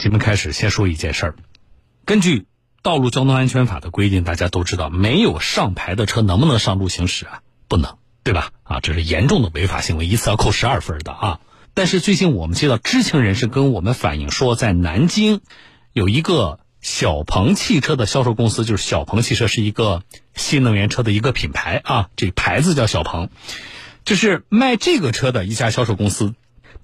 节目开始，先说一件事儿。根据《道路交通安全法》的规定，大家都知道，没有上牌的车能不能上路行驶啊？不能，对吧？啊，这是严重的违法行为，一次要扣十二分的啊。但是最近我们接到知情人士跟我们反映说，在南京有一个小鹏汽车的销售公司，就是小鹏汽车是一个新能源车的一个品牌啊，这牌子叫小鹏，就是卖这个车的一家销售公司。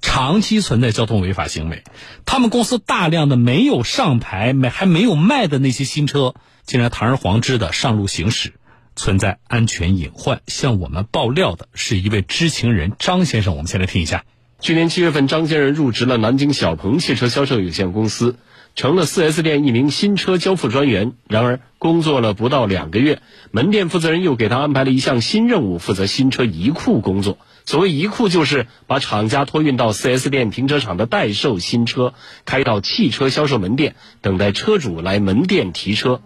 长期存在交通违法行为，他们公司大量的没有上牌、没还没有卖的那些新车，竟然堂而皇之的上路行驶，存在安全隐患。向我们爆料的是一位知情人张先生，我们先来听一下。去年七月份，张先生入职了南京小鹏汽车销售有限公司，成了 4S 店一名新车交付专员。然而，工作了不到两个月，门店负责人又给他安排了一项新任务，负责新车移库工作。所谓移库，就是把厂家托运到 4S 店停车场的待售新车，开到汽车销售门店，等待车主来门店提车。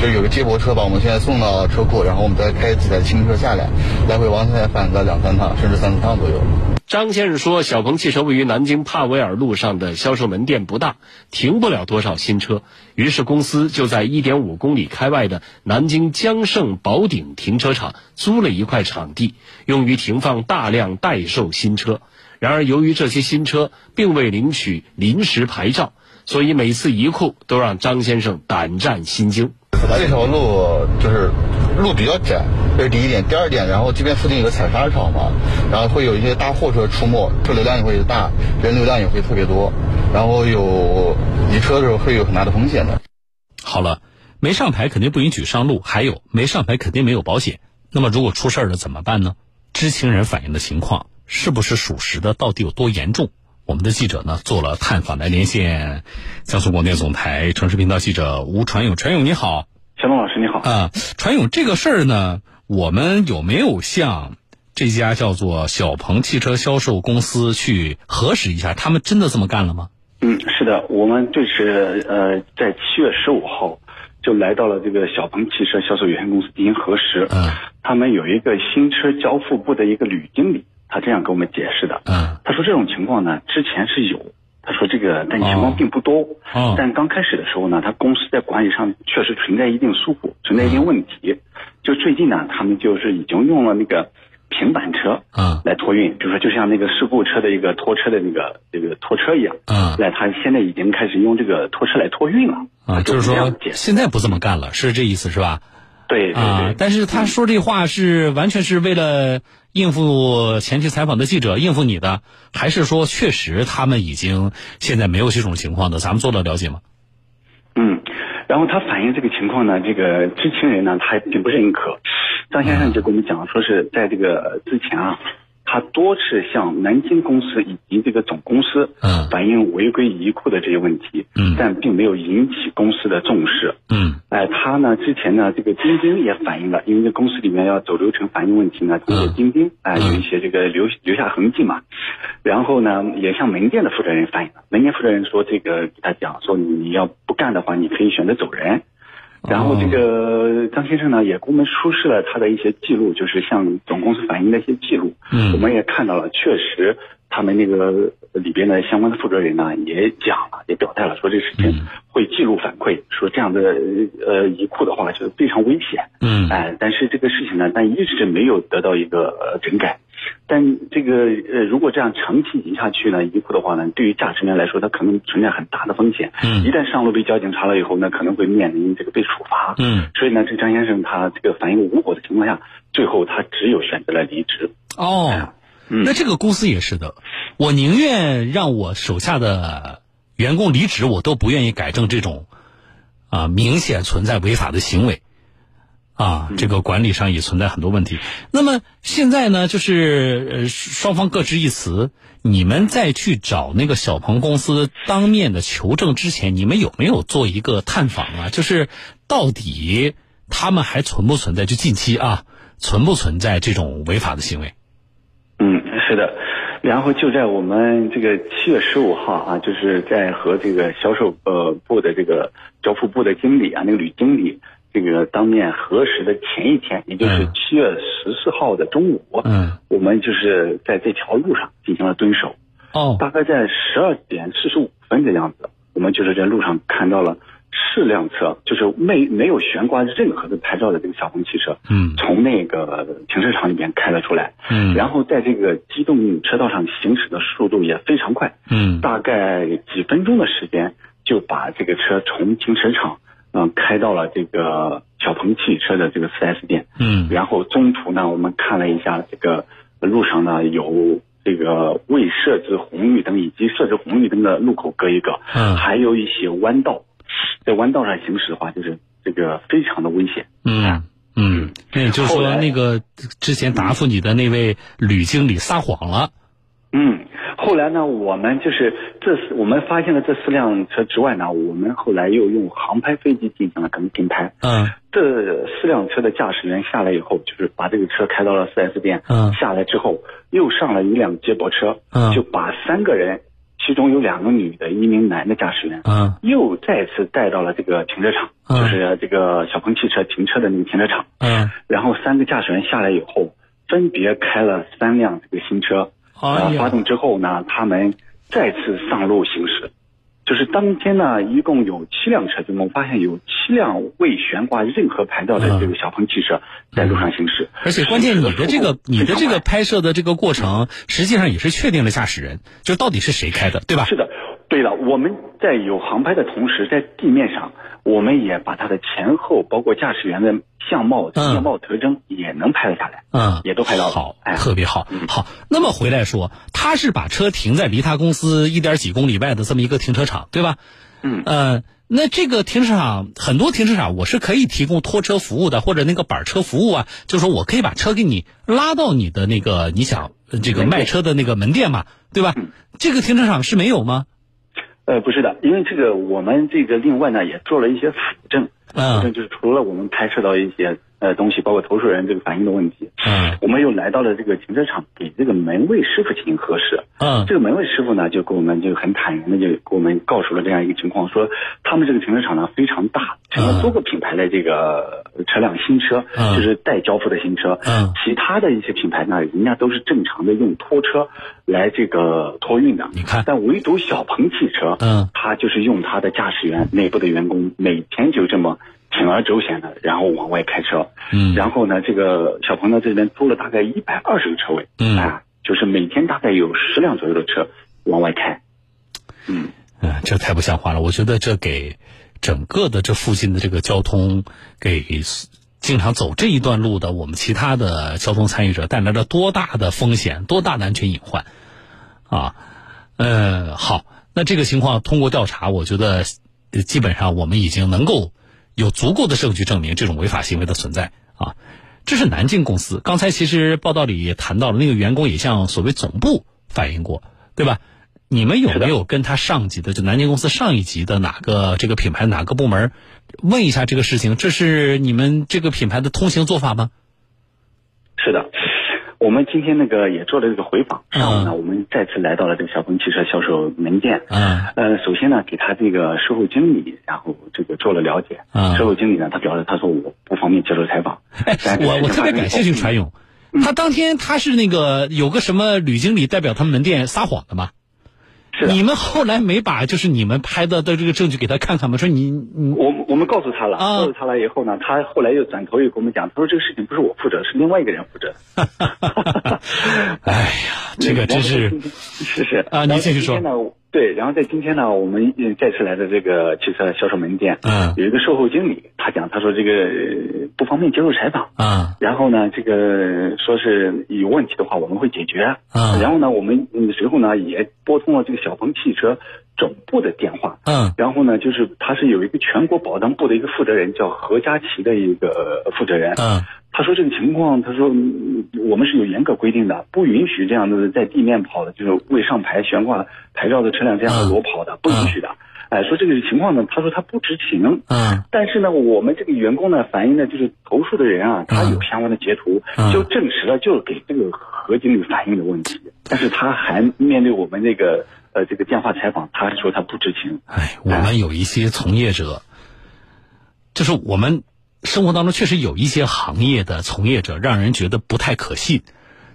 就有个接驳车把我们现在送到车库，然后我们再开几台新车下来，来回往返返个两三趟，甚至三四趟左右。张先生说，小鹏汽车位于南京帕维尔路上的销售门店不大，停不了多少新车，于是公司就在1.5公里开外的南京江盛宝鼎停车场租了一块场地，用于停放大量待售新车。然而，由于这些新车并未领取临时牌照，所以每次移库都让张先生胆战心惊。这条路就是路比较窄。这是第一点，第二点，然后这边附近有个采砂场嘛，然后会有一些大货车出没，车流量也会大，人流量也会特别多，然后有移车的时候会有很大的风险的。好了，没上牌肯定不允许上路，还有没上牌肯定没有保险。那么如果出事儿了怎么办呢？知情人反映的情况是不是属实的？到底有多严重？我们的记者呢做了探访，来连线江苏广电总台城市频道记者吴传勇。传勇你好，小龙老师你好。啊，传勇，这个事儿呢？我们有没有向这家叫做小鹏汽车销售公司去核实一下，他们真的这么干了吗？嗯，是的，我们就是呃，在七月十五号就来到了这个小鹏汽车销售有限公司进行核实。嗯，他们有一个新车交付部的一个吕经理，他这样给我们解释的。嗯，他说这种情况呢，之前是有，他说这个但情况并不多。哦，但刚开始的时候呢，他公司在管理上确实存在一定疏忽，存在一定问题。就最近呢，他们就是已经用了那个平板车，嗯，来托运，比如说就像那个事故车的一个拖车的那个这个拖车一样，嗯，来，他现在已经开始用这个拖车来托运了，啊，就是说现在不这么干了，是这意思是吧？对，啊，但是他说这话是完全是为了应付前期采访的记者，应付你的，还是说确实他们已经现在没有这种情况的？咱们做了了解吗？嗯。然后他反映这个情况呢，这个知情人呢，他并不认可。张先生就跟我们讲，说是在这个之前啊，他多次向南京公司以及这个总公司反映违规移库的这些问题，但并没有引起公司的重视。嗯，哎，他呢之前呢，这个钉钉也反映了，因为这公司里面要走流程反映问题呢，通过钉钉哎有一些这个留留下痕迹嘛。然后呢，也向门店的负责人反映了，门店负责人说这个给他讲说你要不干的话，你可以选择走人。然后这个张先生呢，也给我们出示了他的一些记录，就是向总公司反映的一些记录。嗯，我们也看到了，确实他们那个里边的相关的负责人呢，也讲了，也表态了，说这事情会记录反馈，说这样的呃移库的话就是非常危险。嗯，哎，但是这个事情呢，但一直没有得到一个整改。但这个呃，如果这样长期移下去呢，以后的话呢，对于驾驶员来说，他可能存在很大的风险。嗯，一旦上路被交警查了以后呢，可能会面临这个被处罚。嗯，所以呢，这张先生他这个反应无果的情况下，最后他只有选择了离职。哦，那这个公司也是的，我宁愿让我手下的员工离职，我都不愿意改正这种啊明显存在违法的行为。啊，这个管理上也存在很多问题。那么现在呢，就是呃双方各执一词。你们在去找那个小鹏公司当面的求证之前，你们有没有做一个探访啊？就是到底他们还存不存在？就近期啊，存不存在这种违法的行为？嗯，是的。然后就在我们这个七月十五号啊，就是在和这个销售呃部的这个交付部的经理啊，那个吕经理。这个当面核实的前一天，也就是七月十四号的中午，嗯，我们就是在这条路上进行了蹲守。哦，大概在十二点四十五分的样子，我们就是在路上看到了四辆车，就是没没有悬挂任何的牌照的这个小鹏汽车，嗯。从那个停车场里面开了出来，嗯。然后在这个机动车道上行驶的速度也非常快，嗯。大概几分钟的时间就把这个车从停车场嗯、开到了这个小鹏汽车的这个 4S 店，嗯。然后中途呢，我们看了一下这个路上呢有这个未设置红绿灯以及设置红绿灯的路口各一个，嗯。还有一些弯道，在弯道上行驶的话，就是这个非常的危险。嗯嗯，那也就是说，那个之前答复你的那位吕经理撒谎了。嗯，后来呢，我们就是这四我们发现了这四辆车之外呢，我们后来又用航拍飞机进行了跟跟拍。嗯这四辆车的驾驶员下来以后，就是把这个车开到了 4S 店。嗯下来之后，又上了一辆接驳车，嗯就把三个人，其中有两个女的，一名男的驾驶员，嗯又再次带到了这个停车场，嗯就是这个小鹏汽车停车的那个停车场。嗯，然后三个驾驶员下来以后，分别开了三辆这个新车，哎呃，发，动之后呢，他们再次上路行驶。就是当天呢，一共有七辆车，就我们发现有七辆未悬挂任何牌照的这个小鹏汽车在路上行驶。而且关键，你的这个你的这个拍摄的这个过程，实际上也是确定了驾驶人，就到底是谁开的，对吧？是的，对了，我们在有航拍的同时，在地面上，我们也把它的前后，包括驾驶员的相貌、嗯面貌特征也能拍了下来，嗯，也都拍到了。好，哎，特别好。好，那么回来说，他是把车停在离他公司一点几公里外的这么一个停车场，对吧？嗯呃，那这个停车场很多停车场我是可以提供拖车服务的，或者那个板车服务啊，就是说我可以把车给你拉到你的那个你想呃这个卖车的那个门店嘛，对吧？这个停车场是没有吗？呃，不是的，因为这个我们这个另外呢也做了一些辅证，嗯。辅证就是除了我们拍摄到一些呃东西，包括投诉人这个反映的问题，嗯我们又来到了这个停车场，给这个门卫师傅进行核实。嗯这个门卫师傅呢，就给我们就很坦然的就给我们告诉了这样一个情况，说他们这个停车场呢非常大，停了多个品牌的这个车辆新车，嗯就是待交付的新车。嗯其他的一些品牌呢，人家都是正常的用拖车来这个托运的。你看但唯独小鹏汽车，嗯，他就是用他的驾驶员内部的员工，每天就这么铤而走险的，然后往外开车。嗯然后呢，这个小鹏呢这边租了大概一百二十个车位，嗯啊，就是每天大概有十辆左右的车往外开，嗯，嗯，这太不像话了！我觉得这给整个的这附近的这个交通，给经常走这一段路的我们其他的交通参与者带来了多大的风险，多大的安全隐患啊！呃，好，那这个情况通过调查，我觉得呃基本上我们已经能够有足够的证据证明这种违法行为的存在啊。这是南京公司，刚才其实报道里也谈到了，那个员工也向所谓总部反映过，对吧？你们有没有跟他上级的，就南京公司上一级的哪个这个品牌哪个部门问一下这个事情？这是你们这个品牌的通行做法吗？是的。我们今天那个也做了这个回访，嗯上午呢，我们再次来到了这个小鹏汽车销售门店。嗯呃，首先呢，给他这个售后经理，然后这个做了了解。啊售后经理呢，他表示他说我不方便接受采访。哎我我特别感谢这个传勇，他当天他是那个有个什么吕经理代表他们门店撒谎的吗？是的。你们后来没把就是你们拍的的这个证据给他看看吗？说你你。我我们告诉他了，啊。告诉他了以后呢，他后来又转头又跟我们讲，他说这个事情不是我负责，是另外一个人负责。哎呀，这个真是。是是啊您继续说对，然后在今天呢，我们呃再次来的这个汽车销售门店，嗯有一个售后经理，他讲他说这个呃不方便接受采访。啊然后呢，这个说是有问题的话，我们会解决。嗯然后呢，我们嗯随后呢也拨通了这个小鹏汽车总部的电话。嗯然后呢，就是他是有一个全国保障部的一个负责人，叫何佳琪的一个负责人。嗯他说这个情况，他说嗯我们是有严格规定的，不允许这样的在地面跑的，就是未上牌悬挂牌照的车辆这样的裸跑的，不允许的。哎，说这个情况呢，他说他不知情。嗯但是呢，我们这个员工呢反映的就是投诉的人啊，他有相关的截图，嗯就证实了就是给这个何经理反映的问题，但是他还面对我们那个呃这个电话采访，他说他不知情。哎，我们有一些从业者，就是我们生活当中确实有一些行业的从业者，让人觉得不太可信。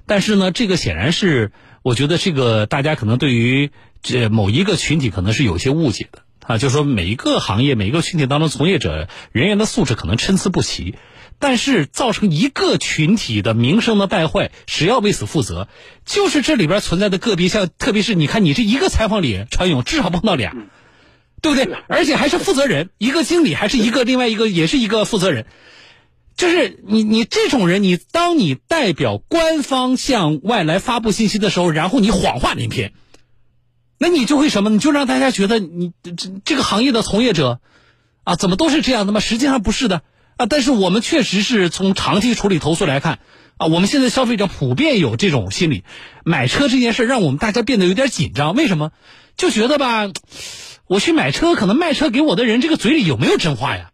但是呢，这个显然是，我觉得这个大家可能对于这某一个群体可能是有些误解的。啊，就是说每一个行业、每一个群体当中，从业者人员的素质可能参差不齐，但是造成一个群体的名声的败坏，谁要为此负责？就是这里边存在的个别，像特别是你看，你这一个采访里，传勇至少碰到俩，对不对？而且还是负责人，一个经理，还是一个另外一个也是一个负责人。就是你，你这种人，你当你代表官方向外来发布信息的时候，然后你谎话连篇，那你就会什么？你就让大家觉得你这这个行业的从业者，啊，怎么都是这样的吗？实际上不是的啊。但是我们确实是从长期处理投诉来看，啊，我们现在消费者普遍有这种心理，买车这件事让我们大家变得有点紧张。为什么？就觉得吧，我去买车，可能卖车给我的人这个嘴里有没有真话呀？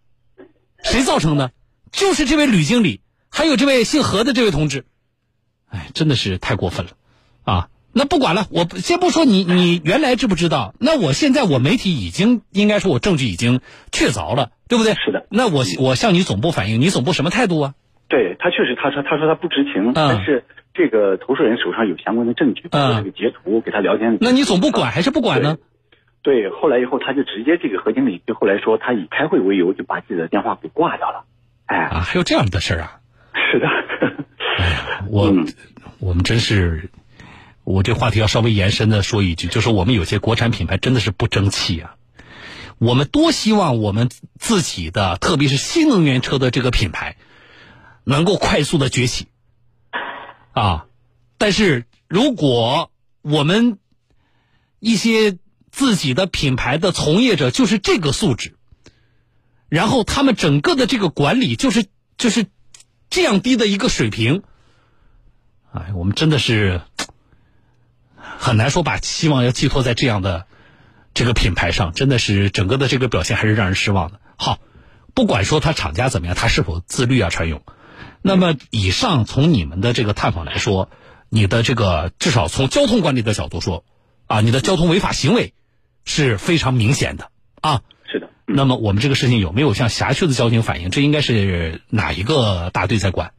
谁造成的？就是这位吕经理，还有这位姓何的这位同志，哎，真的是太过分了，啊！那不管了，我先不说你，你原来知不知道？那我现在我媒体已经应该说我证据已经确凿了，对不对？是的。那我我向你总部反映，你总部什么态度啊？对他确实，他说他说他不知情，但是这个投诉人手上有相关的证据，包括这个截图给他聊天。那你总部管还是不管呢？对，后来以后他就直接这个何经理就后来说他以开会为由就把自己的电话给挂掉了。哎啊，还有这样的事儿啊！是的，哎呀，我我们真是，我这话题要稍微延伸的说一句，就是我们有些国产品牌真的是不争气啊！我们多希望我们自己的，特别是新能源车的这个品牌，能够快速的崛起啊！但是如果我们一些自己的品牌的从业者就是这个素质。然后他们整个的这个管理就是就是这样低的一个水平，哎，我们真的是很难说把希望要寄托在这样的这个品牌上，真的是整个的这个表现还是让人失望的。好，不管说他厂家怎么样，他是否自律啊，传勇。那么以上从你们的这个探访来说，你的这个至少从交通管理的角度说，啊，你的交通违法行为是非常明显的啊。是的那么我们这个事情有没有向辖区的交警反映？这应该是哪一个大队在管？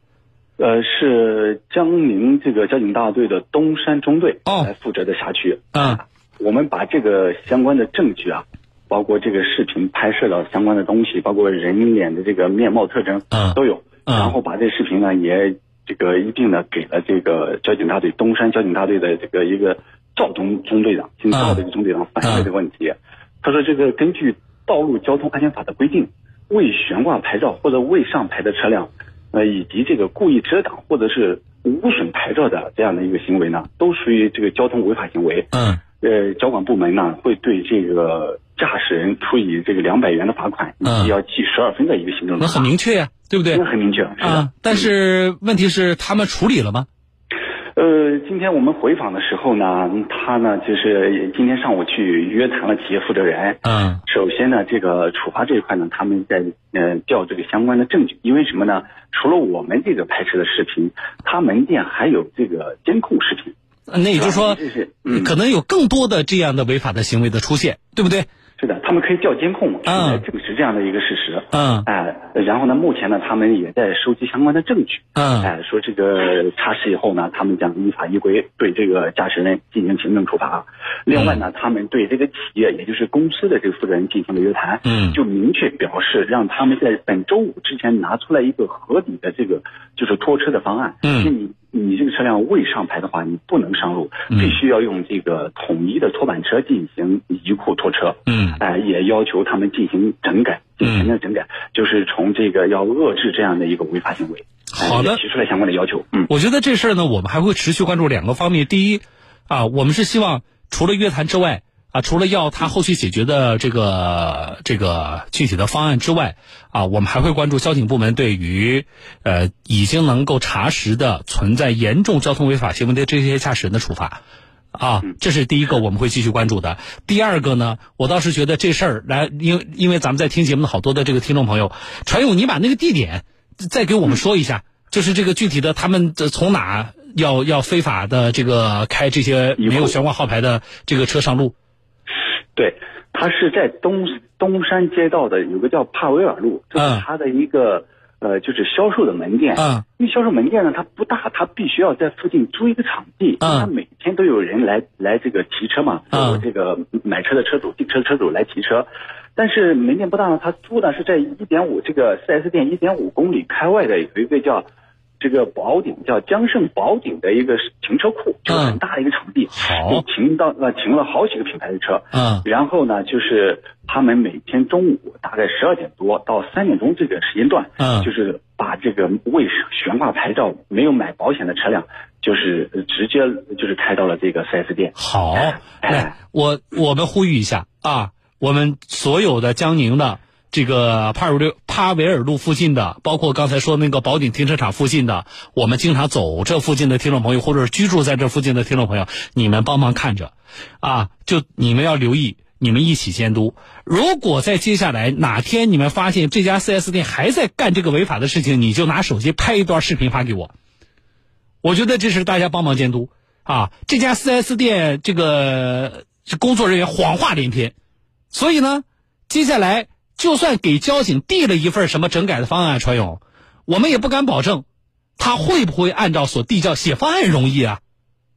呃，是江宁这个交警大队的东山中队来负责的辖区。嗯，我们把这个相关的证据啊，包括这个视频拍摄的相关的东西，包括人脸的这个面貌特征，嗯，都有。然后把这视频呢，也这个一并呢给了这个交警大队东山交警大队的这个一个赵中中队长，姓赵的一个中队长反映了这个问题。他说这个根据。道路交通安全法的规定，未悬挂牌照或者未上牌的车辆，呃，以及这个故意遮挡或者是无损牌照的这样的一个行为呢，都属于这个交通违法行为。嗯。呃，交管部门呢会对这个驾驶人处以这个两百元的罚款，以及要记十二分的一个行政。那很明确呀，对不对？那很明确。啊，但是问题是他们处理了吗？呃，今天我们回访的时候呢，他呢就是今天上午去约谈了企业负责人。嗯。首先呢，这个处罚这一块呢，他们在嗯调这个相关的证据，因为什么呢？除了我们这个拍摄的视频，他门店还有这个监控视频。那也就是说，可能有更多的这样的违法的行为的出现，对不对？是的，他们可以调监控来证实这样的一个事实。嗯，哎，然后呢，目前呢，他们也在收集相关的证据。嗯，哎，说这个查实以后呢，他们将依法依规对这个驾驶人进行行政处罚。另外呢，他们对这个企业，也就是公司的这个负责人进行了约谈。嗯，就明确表示，让他们在本周五之前拿出来一个合理的这个就是拖车的方案。嗯，你你这个车辆未上牌的话，你不能上路，必须要用这个统一的拖板车进行移库拖车。嗯。哎，也要求他们进行整改，进行的整改，就是从这个要遏制这样的一个违法行为。好的，提出来相关的要求。嗯，我觉得这事儿呢，我们还会持续关注两个方面。第一，啊，我们是希望除了约谈之外，啊，除了要他后续解决的这个这个具体的方案之外，啊，我们还会关注交警部门对于呃已经能够查实的存在严重交通违法行为的这些驾驶人的处罚。啊，这是第一个我们会继续关注的。第二个呢，我倒是觉得这事儿来，因为因为咱们在听节目的好多的这个听众朋友，传勇，你把那个地点再给我们说一下，就是这个具体的他们从哪要要非法的这个开这些没有悬挂号牌的这个车上路。对，他是在东东山街道的有个叫帕维尔路，这是他的一个呃，就是销售的门店。嗯。因为销售门店呢，它不大，它必须要在附近租一个场地。嗯。他每天都有人来来这个提车嘛，嗯。这个买车的车主、订车车主来提车。但是门店不大呢，他租的是在一点五这个四 S 店一点五公里开外的有一个叫。这个宝鼎叫江盛宝鼎的一个停车库，就是很大的一个场地，好，停到呃停了好几个品牌的车，嗯，然后呢，就是他们每天中午大概十二点多到三点钟这个时间段，嗯，就是把这个未悬挂牌照、没有买保险的车辆，就是直接就是开到了这个四 S 店。好，哎，我我们呼吁一下啊，我们所有的江宁的。这个帕尔路帕维尔路附近的，包括刚才说那个宝鼎停车场附近的，我们经常走这附近的听众朋友，或者是居住在这附近的听众朋友，你们帮忙看着，啊，就你们要留意，你们一起监督。如果在接下来哪天你们发现这家 4S 店还在干这个违法的事情，你就拿手机拍一段视频发给我。我觉得这是大家帮忙监督啊，这家 4S 店这个工作人员谎话连篇，所以呢，接下来。就算给交警递了一份什么整改的方案，传勇，我们也不敢保证，他会不会按照所递交写方案容易啊？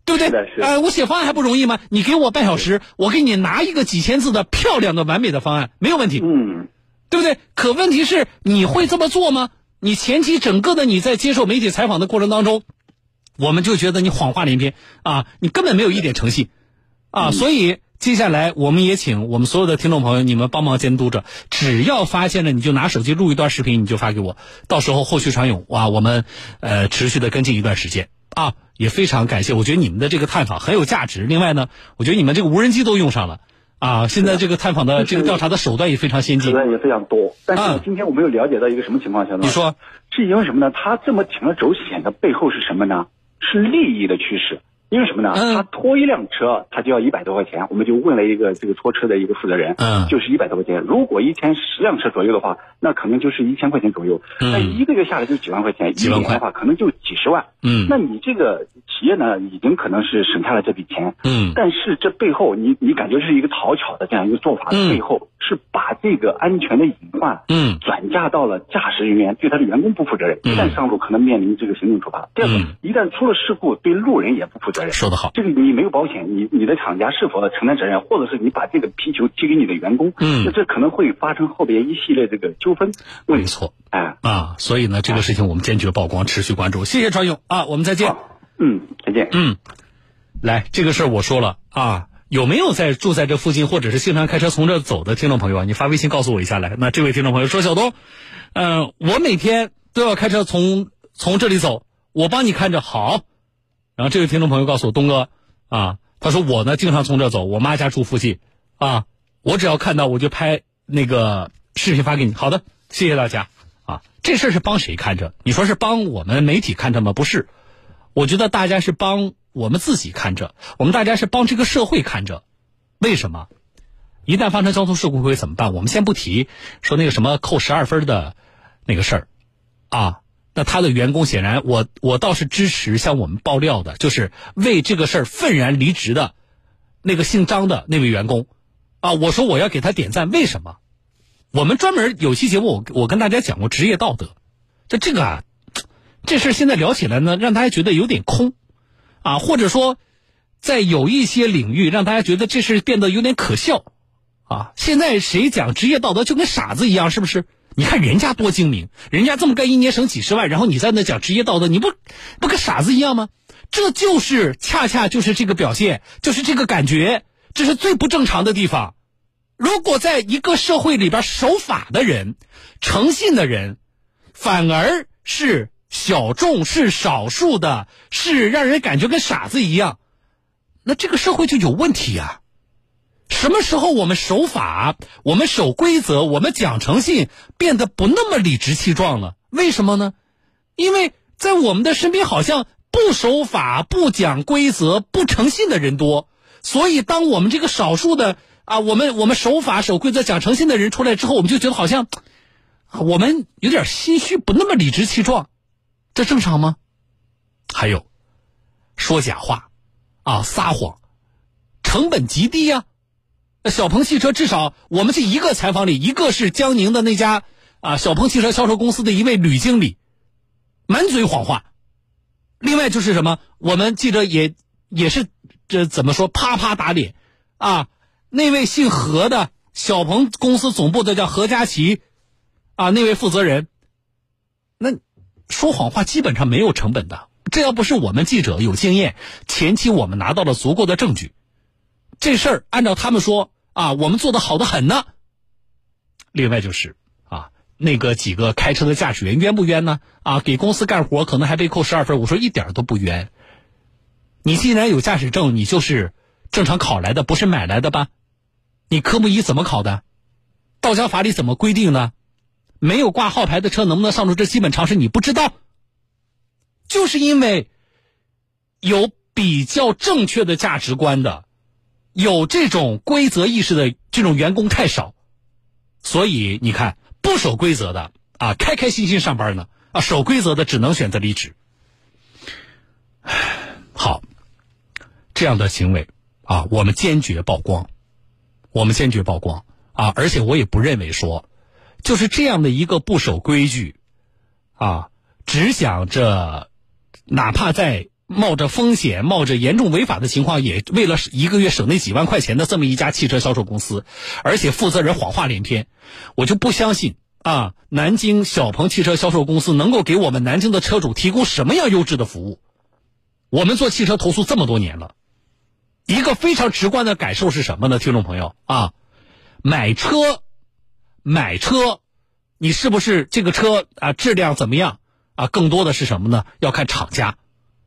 对不对？呃，我写方案还不容易吗？你给我半小时，我给你拿一个几千字的漂亮的完美的方案，没有问题。嗯，对不对？可问题是，你会这么做吗？你前期整个的你在接受媒体采访的过程当中，我们就觉得你谎话连篇啊，你根本没有一点诚信啊，所以。接下来，我们也请我们所有的听众朋友，你们帮忙监督着。只要发现了，你就拿手机录一段视频，你就发给我。到时候后续传勇，哇，我们呃持续的跟进一段时间啊，也非常感谢。我觉得你们的这个探访很有价值。另外呢，我觉得你们这个无人机都用上了啊，现在这个探访的这个调查的手段也非常先进，手段也非常多。但是今天我们有了解到一个什么情况？下你说是因为什么呢？他这么铤而走险的背后是什么呢？是利益的驱使。因为什么呢？他拖一辆车，他就要一百多块钱。我们就问了一个这个拖车的一个负责人，嗯，就是一百多块钱。如果一天十辆车左右的话，那可能就是一千块钱左右。那一个月下来就几万块钱，一万块的话可能就几十万。嗯，那你这个企业呢，已经可能是省下了这笔钱。嗯，但是这背后，你你感觉是一个讨巧的这样一个做法，背后是把这个安全的隐患，嗯，转嫁到了驾驶人员，对他的员工不负责任。一旦上路，可能面临这个行政处罚。第二个，一旦出了事故，对路人也不负责任。说得好，这个。你没有保险，你你的厂家是否要承担责任，或者是你把这个皮球踢给你的员工，嗯，那这可能会发生后边一系列这个纠纷。没错，哎啊，所以呢，这个事情我们坚决曝光，持续关注。谢谢传勇啊，我们再见。嗯，再见。嗯，来，这个事儿我说了啊，有没有在住在这附近或者是经常开车从这走的听众朋友啊？你发微信告诉我一下来。那这位听众朋友说，小东，嗯，我每天都要开车从从这里走，我帮你看着好。然后这位听众朋友告诉我，东哥。啊，他说我呢经常从这走，我妈家住附近，啊，我只要看到我就拍那个视频发给你。好的，谢谢大家。啊，这事儿是帮谁看着？你说是帮我们媒体看着吗？不是，我觉得大家是帮我们自己看着，我们大家是帮这个社会看着。为什么？一旦发生交通事故会怎么办？我们先不提说那个什么扣十二分的那个事儿，啊。那他的员工显然，我我倒是支持向我们爆料的，就是为这个事儿愤然离职的，那个姓张的那位员工，啊，我说我要给他点赞，为什么？我们专门有期节目，我我跟大家讲过职业道德，这这个啊，这事现在聊起来呢，让大家觉得有点空，啊，或者说，在有一些领域让大家觉得这事变得有点可笑，啊，现在谁讲职业道德就跟傻子一样，是不是？你看人家多精明，人家这么干一年省几十万，然后你在那讲职业道德，你不不跟傻子一样吗？这就是恰恰就是这个表现，就是这个感觉，这是最不正常的地方。如果在一个社会里边守法的人、诚信的人，反而是小众、是少数的，是让人感觉跟傻子一样，那这个社会就有问题呀。什么时候我们守法，我们守规则，我们讲诚信，变得不那么理直气壮了？为什么呢？因为在我们的身边，好像不守法、不讲规则、不诚信的人多。所以，当我们这个少数的啊，我们我们守法、守规则、讲诚信的人出来之后，我们就觉得好像我们有点心虚，不那么理直气壮，这正常吗？还有说假话啊，撒谎，成本极低呀。小鹏汽车至少我们这一个采访里，一个是江宁的那家啊，小鹏汽车销售公司的一位女经理，满嘴谎话。另外就是什么，我们记者也也是这怎么说，啪啪打脸啊！那位姓何的小鹏公司总部的叫何佳琪，啊，那位负责人，那说谎话基本上没有成本的。这要不是我们记者有经验，前期我们拿到了足够的证据，这事儿按照他们说啊，我们做的好的很呢。另外就是啊，那个几个开车的驾驶员冤不冤呢？啊，给公司干活可能还被扣十二分，我说一点都不冤。你既然有驾驶证，你就是正常考来的，不是买来的吧？你科目一怎么考的？道交法里怎么规定呢？没有挂号牌的车能不能上路？这基本常识你不知道。就是因为有比较正确的价值观的，有这种规则意识的这种员工太少，所以你看不守规则的啊，开开心心上班呢啊，守规则的只能选择离职。好，这样的行为啊，我们坚决曝光，我们坚决曝光啊！而且我也不认为说，就是这样的一个不守规矩啊，只想着。哪怕在冒着风险、冒着严重违法的情况，也为了一个月省那几万块钱的这么一家汽车销售公司，而且负责人谎话连篇，我就不相信啊！南京小鹏汽车销售公司能够给我们南京的车主提供什么样优质的服务？我们做汽车投诉这么多年了，一个非常直观的感受是什么呢？听众朋友啊，买车，买车，你是不是这个车啊质量怎么样？啊，更多的是什么呢？要看厂家，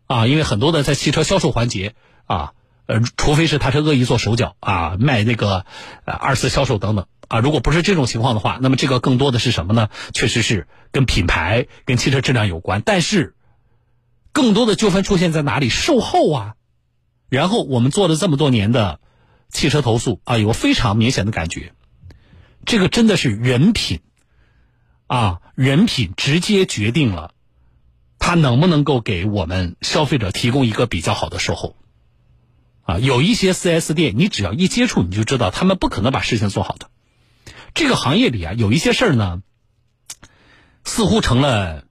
啊，因为很多的在汽车销售环节啊，呃，除非是他是恶意做手脚啊，卖那个呃二次销售等等啊，如果不是这种情况的话，那么这个更多的是什么呢？确实是跟品牌、跟汽车质量有关。但是，更多的纠纷出现在哪里？售后啊。然后我们做了这么多年的汽车投诉啊，有非常明显的感觉，这个真的是人品啊，人品直接决定了。他能不能够给我们消费者提供一个比较好的售后？啊，有一些 4S 店，你只要一接触，你就知道他们不可能把事情做好的。这个行业里啊，有一些事儿呢，似乎成了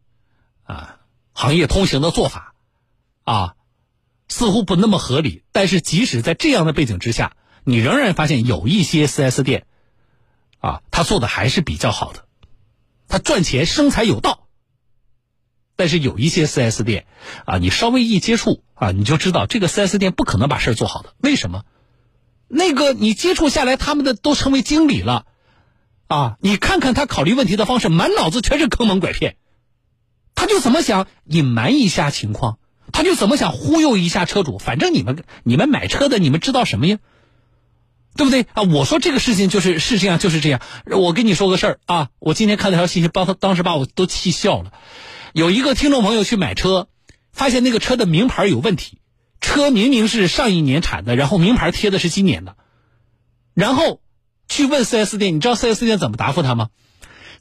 啊行业通行的做法，啊，似乎不那么合理。但是即使在这样的背景之下，你仍然发现有一些 4S 店，啊，他做的还是比较好的，他赚钱生财有道。但是有一些 4S 店，啊，你稍微一接触啊，你就知道这个 4S 店不可能把事儿做好的。为什么？那个你接触下来，他们的都成为经理了，啊，你看看他考虑问题的方式，满脑子全是坑蒙拐骗，他就怎么想隐瞒一下情况，他就怎么想忽悠一下车主。反正你们你们买车的，你们知道什么呀？对不对啊？我说这个事情就是是这样，就是这样。我跟你说个事儿啊，我今天看那条信息，把他当时把我都气笑了。有一个听众朋友去买车，发现那个车的名牌有问题，车明明是上一年产的，然后名牌贴的是今年的，然后去问 4S 店，你知道 4S 店怎么答复他吗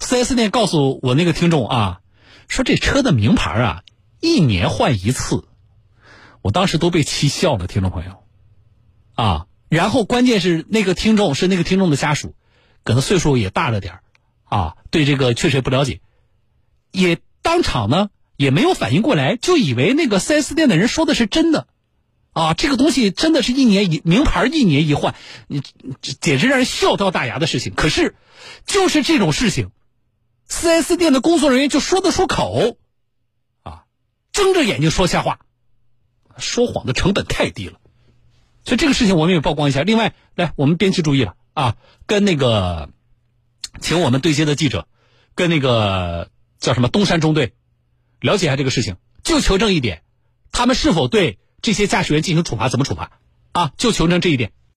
？4S 店告诉我那个听众啊，说这车的名牌啊，一年换一次，我当时都被气笑了，听众朋友，啊，然后关键是那个听众是那个听众的家属，可能岁数也大了点啊，对这个确实也不了解，也。当场呢也没有反应过来，就以为那个 4S 店的人说的是真的，啊，这个东西真的是一年一名牌一年一换，你简直让人笑掉大牙的事情。可是，就是这种事情，4S 店的工作人员就说得出口，啊，睁着眼睛说瞎话，说谎的成本太低了，所以这个事情我们也曝光一下。另外，来我们编辑注意了啊，跟那个请我们对接的记者，跟那个。叫什么东山中队？了解一下这个事情，就求证一点，他们是否对这些驾驶员进行处罚？怎么处罚？啊，就求证这一点。